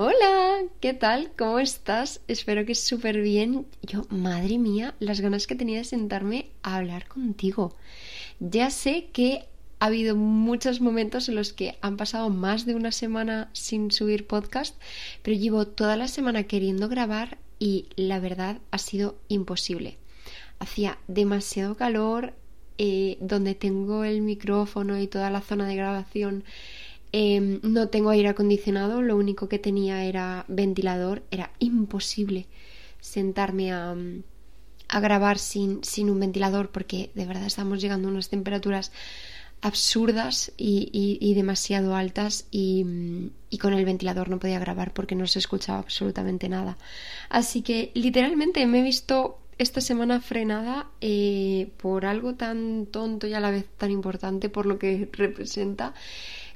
Hola, ¿qué tal? ¿Cómo estás? Espero que súper bien. Yo, madre mía, las ganas que tenía de sentarme a hablar contigo. Ya sé que ha habido muchos momentos en los que han pasado más de una semana sin subir podcast, pero llevo toda la semana queriendo grabar y la verdad ha sido imposible. Hacía demasiado calor, eh, donde tengo el micrófono y toda la zona de grabación Em, no tengo aire acondicionado, lo único que tenía era ventilador. Era imposible sentarme a, grabar sin, sin, un ventilador porque de verdad estamos llegando a unas temperaturas absurdas y, y, demasiado altas y, y, con el ventilador no podía grabar porque no se escuchaba absolutamente nada. Así que literalmente me he visto esta semana frenada eh, por algo tan tonto y a la vez tan importante por lo que representa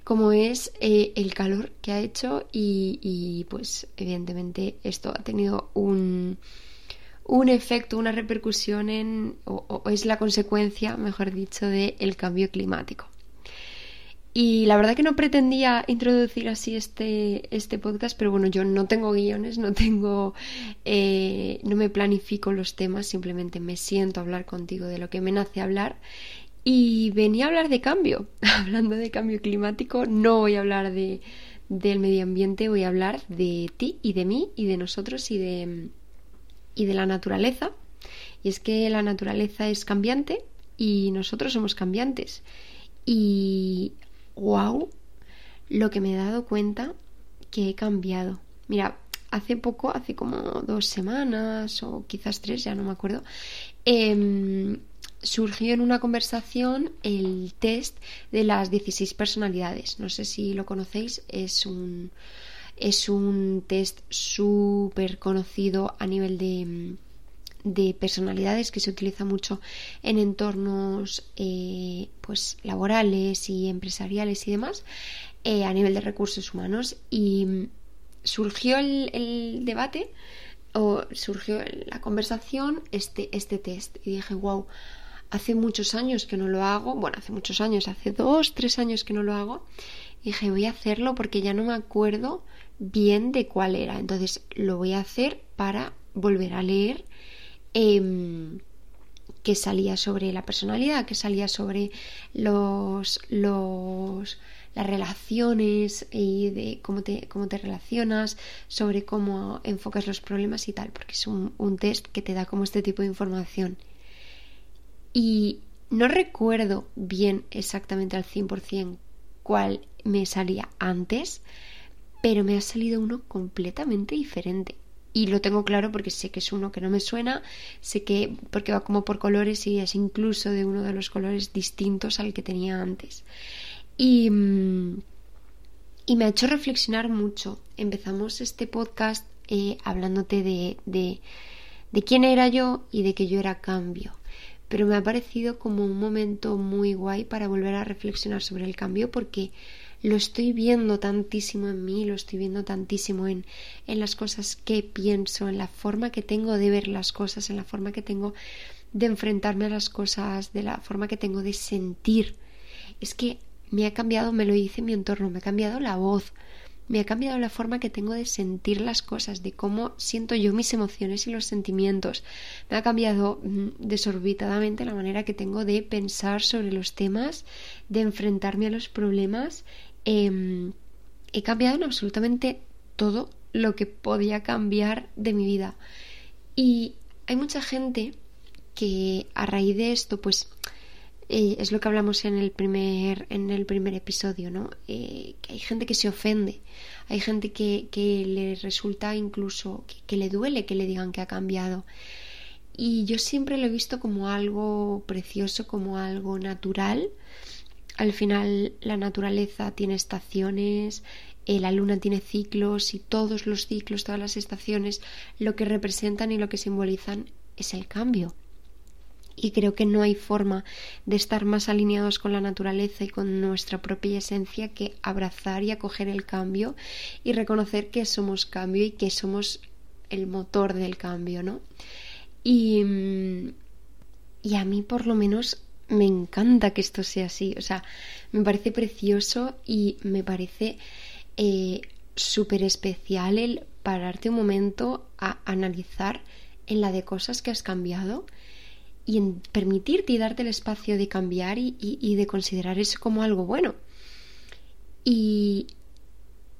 como es eh, el calor que ha hecho y, pues evidentemente esto ha tenido un, un efecto, una repercusión en, o, es la consecuencia, mejor dicho, del cambio climático. Y la verdad que no pretendía introducir así este, este podcast, pero bueno, yo no tengo guiones, no tengo, eh, no me planifico los temas, simplemente me siento a hablar contigo de lo que me nace hablar y venía a hablar de cambio. Hablando de cambio climático, no voy a hablar de, del medio ambiente, voy a hablar de ti y de mí y de nosotros y de, y de la naturaleza. Y es que la naturaleza es cambiante y nosotros somos cambiantes. Y wow, lo que me he dado cuenta que he cambiado. Mira, hace poco, hace como dos semanas o quizás tres, ya no me acuerdo, eh, surgió en una conversación el test de las 16 personalidades. No sé si lo conocéis, es un, es un test súper conocido a nivel de, de, personalidades que se utiliza mucho en entornos eh, pues laborales y empresariales y demás eh, a nivel de recursos humanos y surgió el, el debate o surgió la conversación este, este test y dije wow hace muchos años que no lo hago, bueno, hace muchos años, hace dos, tres años que no lo hago, y dije, voy a hacerlo porque ya no me acuerdo bien de cuál era. Entonces lo voy a hacer para volver a leer eh, que salía sobre la personalidad, que salía sobre los, los las relaciones y de cómo te, cómo te relacionas, sobre cómo enfocas los problemas y tal, porque es un, un test que te da como este tipo de información y no recuerdo bien exactamente al 100% cuál me salía antes, pero me ha salido uno completamente diferente. Y lo tengo claro porque sé que es uno que no me suena, sé que porque va como por colores y es incluso de uno de los colores distintos al que tenía antes. Y, mm, y me ha hecho reflexionar mucho. Empezamos este podcast eh, hablándote de, de, de quién era yo y de que yo era cambio pero me ha parecido como un momento muy guay para volver a reflexionar sobre el cambio porque lo estoy viendo tantísimo en mí, lo estoy viendo tantísimo en, en las cosas que pienso, en la forma que tengo de ver las cosas, en la forma que tengo de enfrentarme a las cosas, de la forma que tengo de sentir. Es que me ha cambiado, me lo dice mi entorno, me ha cambiado la voz, me ha cambiado la forma que tengo de sentir las cosas, de cómo siento yo mis emociones y los sentimientos. Me ha cambiado mm, desorbitadamente la manera que tengo de pensar sobre los temas, de enfrentarme a los problemas. Em, he cambiado en absolutamente todo lo que podía cambiar de mi vida. Y hay mucha gente que a raíz de esto, pues eh, es lo que hablamos en el primer, en el primer episodio, ¿no? Eh, que hay gente que se ofende, hay gente que, que le resulta incluso, que, le duele que le digan que ha cambiado. Y yo siempre lo he visto como algo precioso, como algo natural. Al final la naturaleza tiene estaciones, eh, la luna tiene ciclos y todos los ciclos, todas las estaciones, lo que representan y lo que simbolizan es el cambio y creo que no hay forma de estar más alineados con la naturaleza y con nuestra propia esencia que abrazar y acoger el cambio y reconocer que somos cambio y que somos el motor del cambio, ¿no? Y, mm, y a mí por lo menos me encanta que esto sea así, o sea, me parece precioso y me parece eh, súper especial el pararte un momento a analizar en la de cosas que has cambiado y en permitirte y darte el espacio de cambiar y, de considerar eso como algo bueno. Y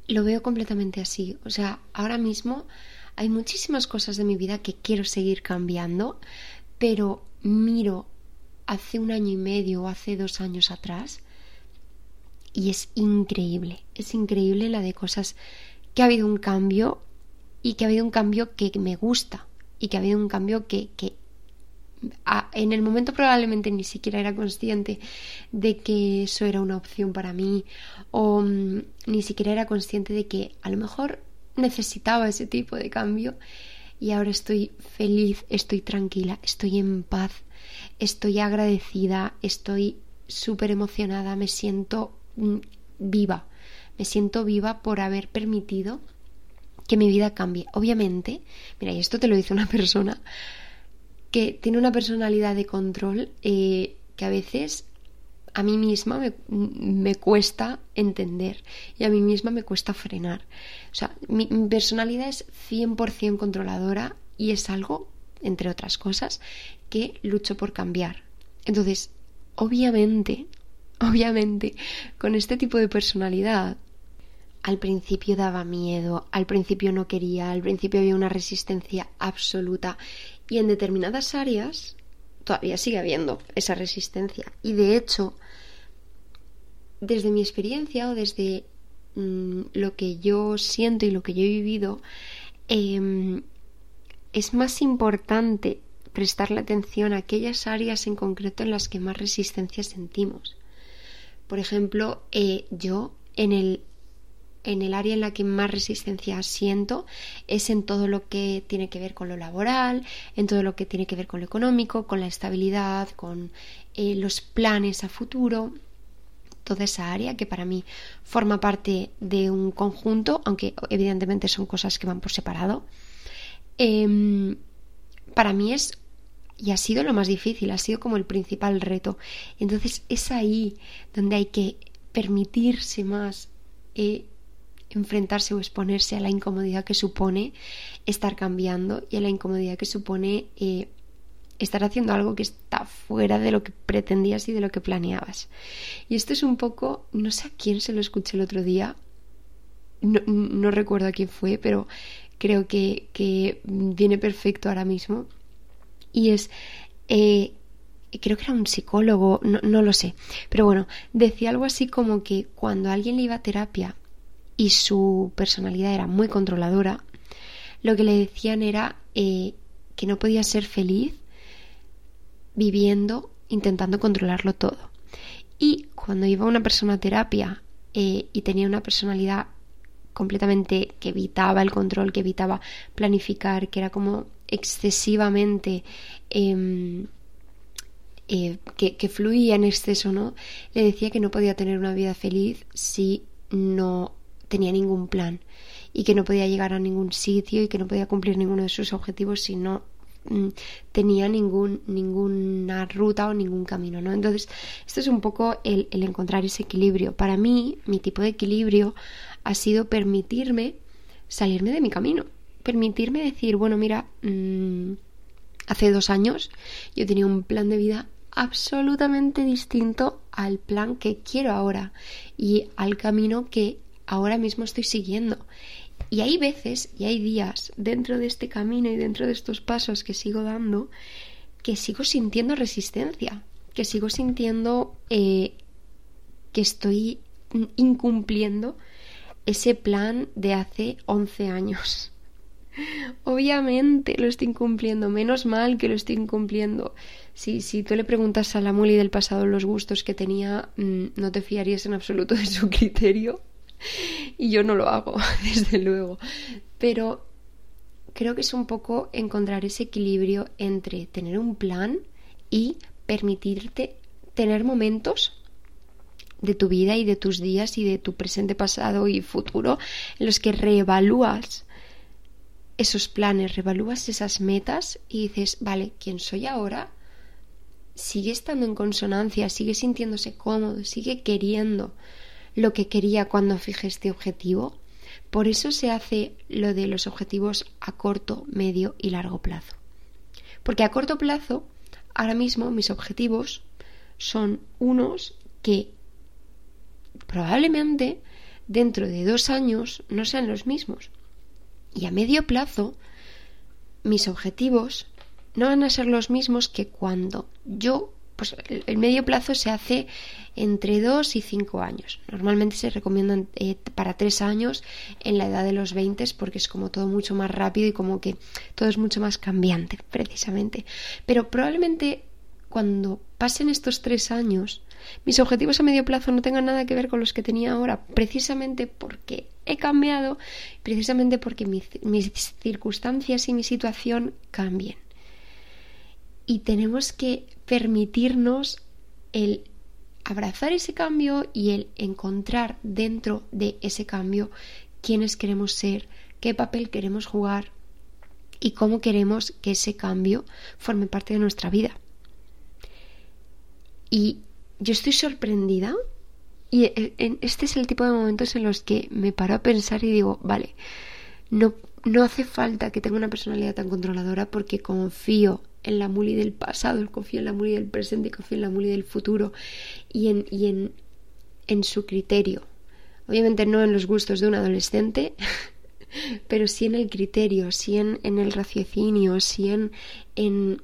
lo veo completamente así. O sea, ahora mismo hay muchísimas cosas de mi vida que quiero seguir cambiando, pero miro hace un año y medio o hace dos años atrás y es increíble, es increíble la de cosas que ha habido un cambio y que ha habido un cambio que me gusta y que ha habido un cambio que, que en el momento probablemente ni siquiera era consciente de que eso era una opción para mí o mm, ni siquiera era consciente de que a lo mejor necesitaba ese tipo de cambio y ahora estoy feliz, estoy tranquila, estoy en paz, estoy agradecida, estoy súper emocionada, me siento mm, viva, me siento viva por haber permitido que mi vida cambie. Obviamente, mira, y esto te lo dice una persona que tiene una personalidad de control eh, que a veces a mí misma me, cuesta entender y a mí misma me cuesta frenar. O sea, mi, mi personalidad es 100% controladora y es algo, entre otras cosas, que lucho por cambiar. Entonces, obviamente, obviamente, con este tipo de personalidad, al principio daba miedo, al principio no quería, al principio había una resistencia absoluta y en determinadas áreas todavía sigue habiendo esa resistencia. Y de hecho, desde mi experiencia o desde mm, lo que yo siento y lo que yo he vivido, em, es más importante prestarle atención a aquellas áreas en concreto en las que más resistencia sentimos. Por ejemplo, eh, yo en el en el área en la que más resistencia siento es en todo lo que tiene que ver con lo laboral, en todo lo que tiene que ver con lo económico, con la estabilidad, con eh, los planes a futuro, toda esa área que para mí forma parte de un conjunto, aunque evidentemente son cosas que van por separado. Em, para mí es y ha sido lo más difícil, ha sido como el principal reto. Entonces es ahí donde hay que permitirse más eh, enfrentarse o exponerse a la incomodidad que supone estar cambiando y a la incomodidad que supone eh, estar haciendo algo que está fuera de lo que pretendías y de lo que planeabas. Y esto es un poco, no sé a quién se lo escuché el otro día, no, recuerdo a quién fue, pero creo que, viene perfecto ahora mismo. Y es, eh, creo que era un psicólogo, no, no lo sé, pero bueno, decía algo así como que cuando alguien le iba a terapia y su personalidad era muy controladora, lo que le decían era eh, que no podía ser feliz viviendo, intentando controlarlo todo. Y cuando iba una persona a terapia eh, y tenía una personalidad completamente que evitaba el control, que evitaba planificar, que era como excesivamente em, eh, que, que, fluía en exceso, ¿no? Le decía que no podía tener una vida feliz si no tenía ningún plan y que no podía llegar a ningún sitio y que no podía cumplir ninguno de sus objetivos si no mm, tenía ningún, ninguna ruta o ningún camino, ¿no? Entonces, esto es un poco el, encontrar ese equilibrio. Para mí, mi tipo de equilibrio ha sido permitirme salirme de mi camino, permitirme decir, bueno, mira, mm, hace dos años yo tenía un plan de vida absolutamente distinto al plan que quiero ahora y al camino que ahora mismo estoy siguiendo. Y hay veces y hay días dentro de este camino y dentro de estos pasos que sigo dando que sigo sintiendo resistencia, que sigo sintiendo eh, que estoy incumpliendo ese plan de hace 11 años. Obviamente lo estoy incumpliendo, menos mal que lo estoy incumpliendo. Si, si tú le preguntas a la Muli del pasado los gustos que tenía, mm, no te fiarías en absoluto de su criterio y yo no lo hago, desde luego. Pero creo que es un poco encontrar ese equilibrio entre tener un plan y permitirte tener momentos de tu vida y de tus días y de tu presente, pasado y futuro en los que reevalúas esos planes, reevalúas esas metas y dices, vale, ¿quién soy ahora? Sigue estando en consonancia, sigue sintiéndose cómodo, sigue queriendo lo que quería cuando fijé este objetivo, Por eso se hace lo de los objetivos a corto, medio y largo plazo. Porque a corto plazo, ahora mismo mis objetivos son unos que probablemente dentro de dos años no sean los mismos. Y a medio plazo, mis objetivos no van a ser los mismos que cuando yo, pues el medio plazo se hace entre dos y cinco años. Normalmente se recomiendan eh, para tres años en la edad de los 20 porque es como todo mucho más rápido y como que todo es mucho más cambiante, precisamente. Pero probablemente cuando pasen estos tres años, mis objetivos a medio plazo no tengan nada que ver con los que tenía ahora, precisamente porque he cambiado, precisamente porque mis circunstancias y mi situación cambien. Y tenemos que permitirnos el abrazar ese cambio y el encontrar dentro de ese cambio quiénes queremos ser, qué papel queremos jugar y cómo queremos que ese cambio forme parte de nuestra vida. Y yo estoy sorprendida y e, este es el tipo de momentos en los que me paro a pensar y digo, vale, no, no hace falta que tenga una personalidad tan controladora porque confío en la Muli del pasado, confío en la Muli del presente confío en la Muli del futuro y en, y en, en su criterio. Obviamente no en los gustos de un adolescente, pero sí en el criterio, sí en, en el raciocinio, sí en, en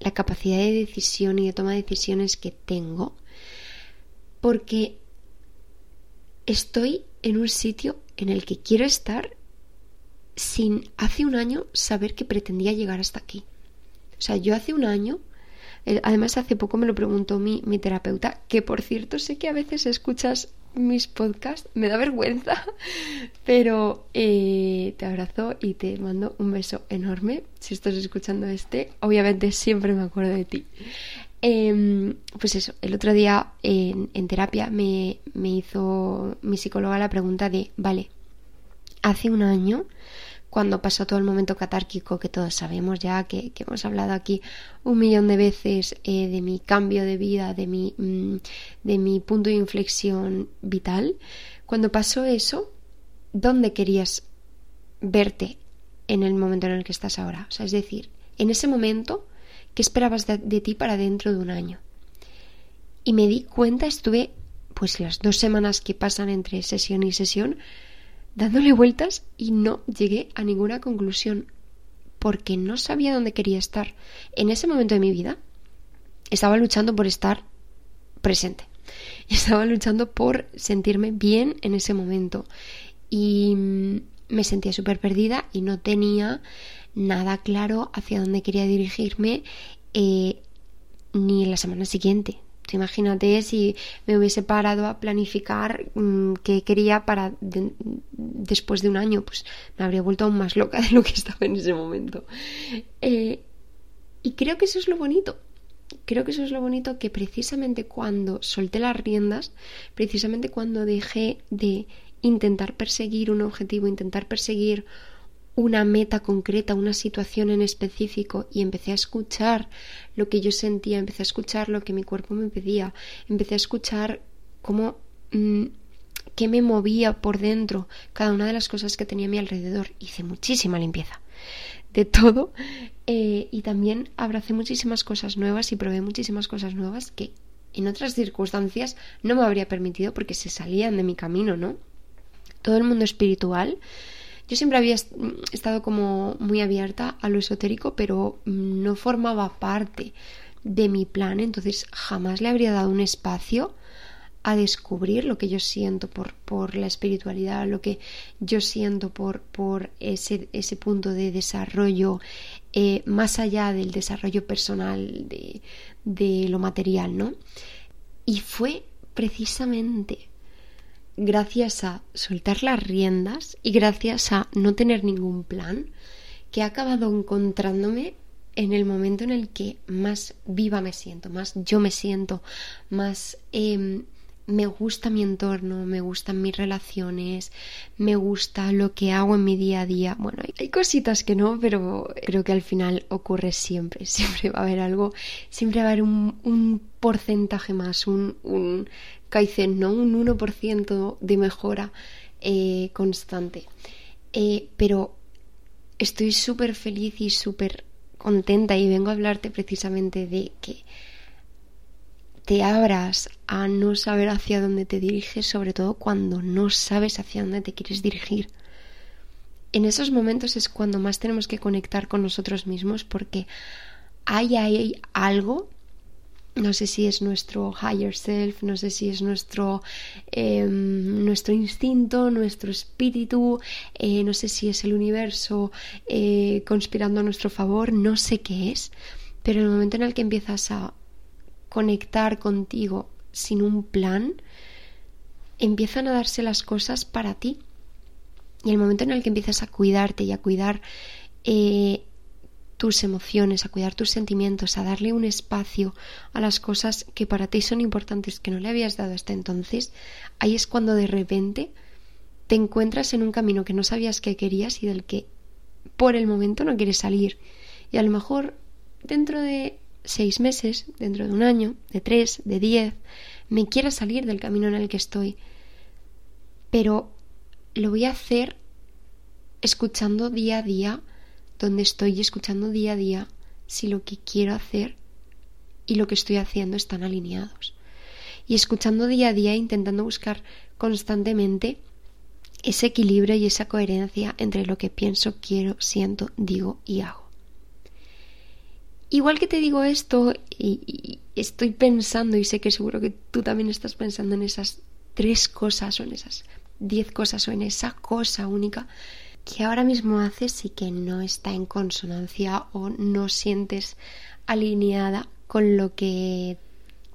la capacidad de decisión y de toma de decisiones que tengo, porque estoy en un sitio en el que quiero estar sin hace un año saber que pretendía llegar hasta aquí. O sea, yo hace un año, eh, además hace poco me lo preguntó mi, mi terapeuta, que por cierto sé que a veces escuchas mis podcasts, me da vergüenza, pero eh, te abrazo y te mando un beso enorme. Si estás escuchando este, obviamente siempre me acuerdo de ti. Em, pues eso, el otro día en, en terapia me, me hizo mi psicóloga la pregunta de, vale, hace un año cuando pasó todo el momento catárquico que todos sabemos ya, que, hemos hablado aquí un millón de veces eh, de mi cambio de vida, de mi, mm, de mi punto de inflexión vital, cuando pasó eso, ¿dónde querías verte en el momento en el que estás ahora? O sea, es decir, en ese momento, ¿qué esperabas de, de ti para dentro de un año? Y me di cuenta, estuve pues las dos semanas que pasan entre sesión y sesión, dándole vueltas y no llegué a ninguna conclusión porque no sabía dónde quería estar. En ese momento de mi vida estaba luchando por estar presente. Estaba luchando por sentirme bien en ese momento. Y mm, me sentía súper perdida y no tenía nada claro hacia dónde quería dirigirme eh, ni la semana siguiente, Imagínate si me hubiese parado a planificar mm, qué quería para después de un año, pues me habría vuelto aún más loca de lo que estaba en ese momento. Eh, y creo que eso es lo bonito. Creo que eso es lo bonito que precisamente cuando solté las riendas, precisamente cuando dejé de intentar perseguir un objetivo, intentar perseguir una meta concreta, una situación en específico y empecé a escuchar lo que yo sentía, empecé a escuchar lo que mi cuerpo me pedía, empecé a escuchar cómo mm, qué me movía por dentro, cada una de las cosas que tenía a mi alrededor. Hice muchísima limpieza de todo eh, y también abracé muchísimas cosas nuevas y probé muchísimas cosas nuevas que en otras circunstancias no me habría permitido porque se salían de mi camino, ¿no? Todo el mundo espiritual yo siempre había estado como muy abierta a lo esotérico, pero no formaba parte de mi plan, entonces jamás le habría dado un espacio a descubrir lo que yo siento por, por la espiritualidad, lo que yo siento por, por ese, ese punto de desarrollo eh, más allá del desarrollo personal de, de lo material, ¿no? Y fue precisamente gracias a soltar las riendas y gracias a no tener ningún plan, que he acabado encontrándome en el momento en el que más viva me siento, más yo me siento, más em, me gusta mi entorno, me gustan mis relaciones, me gusta lo que hago en mi día a día. Bueno, hay cositas que no, pero creo que al final ocurre siempre, siempre va a haber algo, siempre va a haber un, un porcentaje más, un, un Kaizen, ¿no? Un 1% de mejora eh, constante. Eh, pero estoy súper feliz y súper contenta y vengo a hablarte precisamente de que te abras a no saber hacia dónde te diriges, sobre todo cuando no sabes hacia dónde te quieres dirigir. En esos momentos es cuando más tenemos que conectar con nosotros mismos porque hay, hay algo no sé si es nuestro higher self, no sé si es nuestro, em, nuestro instinto, nuestro espíritu, eh, no sé si es el universo eh, conspirando a nuestro favor, no sé qué es, pero el momento en el que empiezas a conectar contigo sin un plan, empiezan a darse las cosas para ti. Y el momento en el que empiezas a cuidarte y a cuidar eh, tus emociones, a cuidar tus sentimientos, a darle un espacio a las cosas que para ti son importantes que no le habías dado hasta entonces, ahí es cuando de repente te encuentras en un camino que no sabías que querías y del que por el momento no quieres salir. Y a lo mejor dentro de seis meses, dentro de un año, de tres, de diez, me quiera salir del camino en el que estoy. Pero lo voy a hacer escuchando día a día donde estoy escuchando día a día si lo que quiero hacer y lo que estoy haciendo están alineados. Y escuchando día a día, intentando buscar constantemente ese equilibrio y esa coherencia entre lo que pienso, quiero, siento, digo y hago. Igual que te digo esto y, estoy pensando y sé que seguro que tú también estás pensando en esas tres cosas o en esas diez cosas o en esa cosa única que ahora mismo haces y que no está en consonancia o no sientes alineada con lo que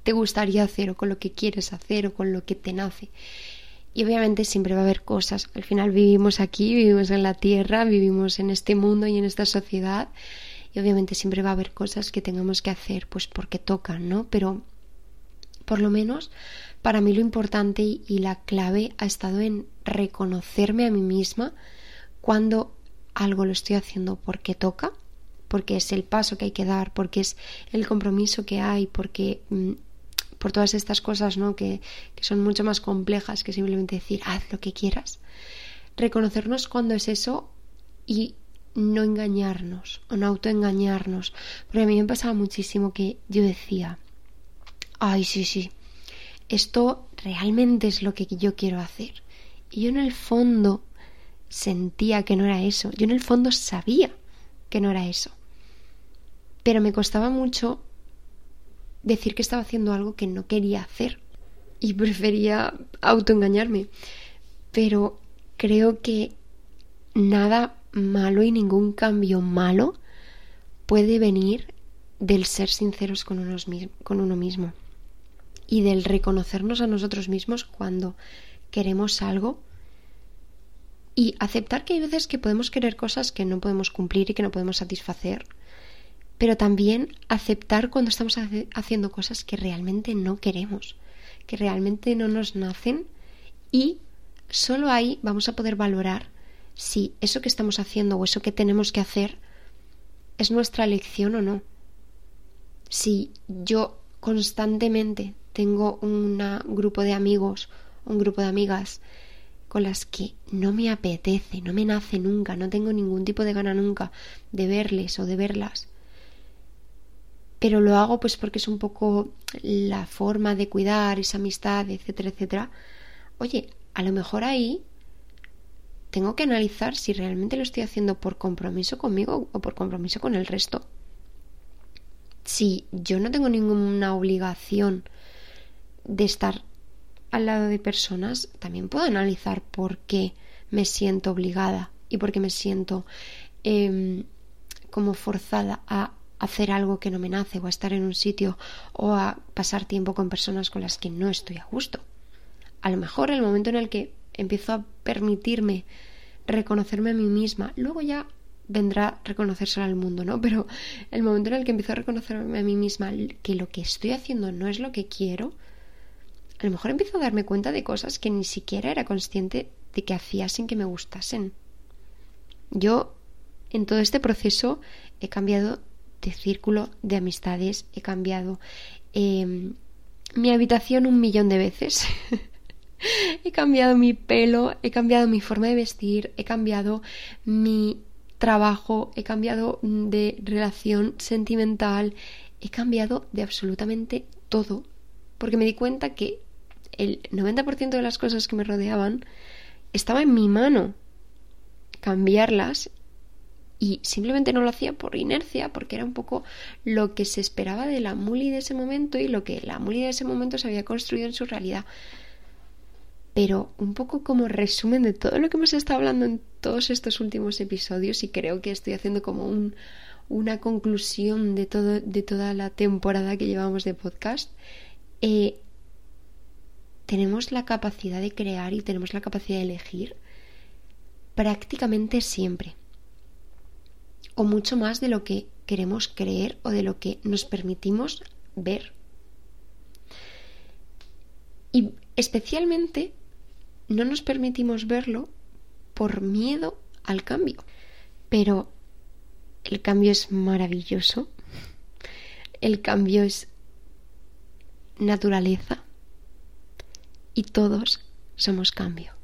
te gustaría hacer o con lo que quieres hacer o con lo que te nace. Y obviamente siempre va a haber cosas. Al final vivimos aquí, vivimos en la tierra, vivimos en este mundo y en esta sociedad. Y obviamente siempre va a haber cosas que tengamos que hacer pues porque tocan, ¿no? Pero por lo menos para mí lo importante y la clave ha estado en reconocerme a mí misma cuando algo lo estoy haciendo porque toca, porque es el paso que hay que dar, porque es el compromiso que hay, porque mm, por todas estas cosas ¿no? que, que son mucho más complejas que simplemente decir haz lo que quieras. Reconocernos cuando es eso y no engañarnos o no autoengañarnos. Porque a mí me pasaba muchísimo que yo decía, ay, sí, sí, esto realmente es lo que yo quiero hacer. Y yo en el fondo sentía que no era eso. Yo en el fondo sabía que no era eso. Pero me costaba mucho decir que estaba haciendo algo que no quería hacer. Y prefería autoengañarme. Pero creo que nada malo y ningún cambio malo puede venir del ser sinceros con, unos, con uno mismo y del reconocernos a nosotros mismos cuando queremos algo y aceptar que hay veces que podemos querer cosas que no podemos cumplir y que no podemos satisfacer, pero también aceptar cuando estamos haciendo cosas que realmente no queremos, que realmente no nos nacen y solo ahí vamos a poder valorar si eso que estamos haciendo o eso que tenemos que hacer es nuestra elección o no. Si yo constantemente tengo un grupo de amigos, un grupo de amigas con las que no me apetece, no me nace nunca, no tengo ningún tipo de gana nunca de verles o de verlas. Pero lo hago pues porque es un poco la forma de cuidar esa amistad, etcétera, etcétera. Oye, a lo mejor ahí tengo que analizar si realmente lo estoy haciendo por compromiso conmigo o por compromiso con el resto. Si yo no tengo ninguna obligación de estar al lado de personas, también puedo analizar por qué me siento obligada y por qué me siento em, como forzada a hacer algo que no me nace o a estar en un sitio o a pasar tiempo con personas con las que no estoy a gusto. A lo mejor el momento en el que empiezo a permitirme reconocerme a mí misma, luego ya vendrá reconocerse al mundo, ¿no? Pero el momento en el que empiezo a reconocerme a mí misma que lo que estoy haciendo no es lo que quiero, a lo mejor empiezo a darme cuenta de cosas que ni siquiera era consciente de que hacía sin que me gustasen. Yo en todo este proceso he cambiado de círculo de amistades, he cambiado em, mi habitación un millón de veces. he cambiado mi pelo, he cambiado mi forma de vestir, he cambiado mi trabajo, he cambiado de relación sentimental, he cambiado de absolutamente todo, porque me di cuenta que el 90% de las cosas que me rodeaban estaba en mi mano cambiarlas y simplemente no lo hacía por inercia, porque era un poco lo que se esperaba de la Muli de ese momento y lo que la Muli de ese momento se había construido en su realidad. Pero un poco como resumen de todo lo que hemos estado hablando en todos estos últimos episodios, y creo que estoy haciendo como un, una conclusión de, todo, de toda la temporada que llevamos de podcast, eh, tenemos la capacidad de crear y tenemos la capacidad de elegir prácticamente siempre o mucho más de lo que queremos creer o de lo que nos permitimos ver. Y especialmente no nos permitimos verlo por miedo al cambio. Pero el cambio es maravilloso. El cambio es naturaleza. Y todos somos cambio.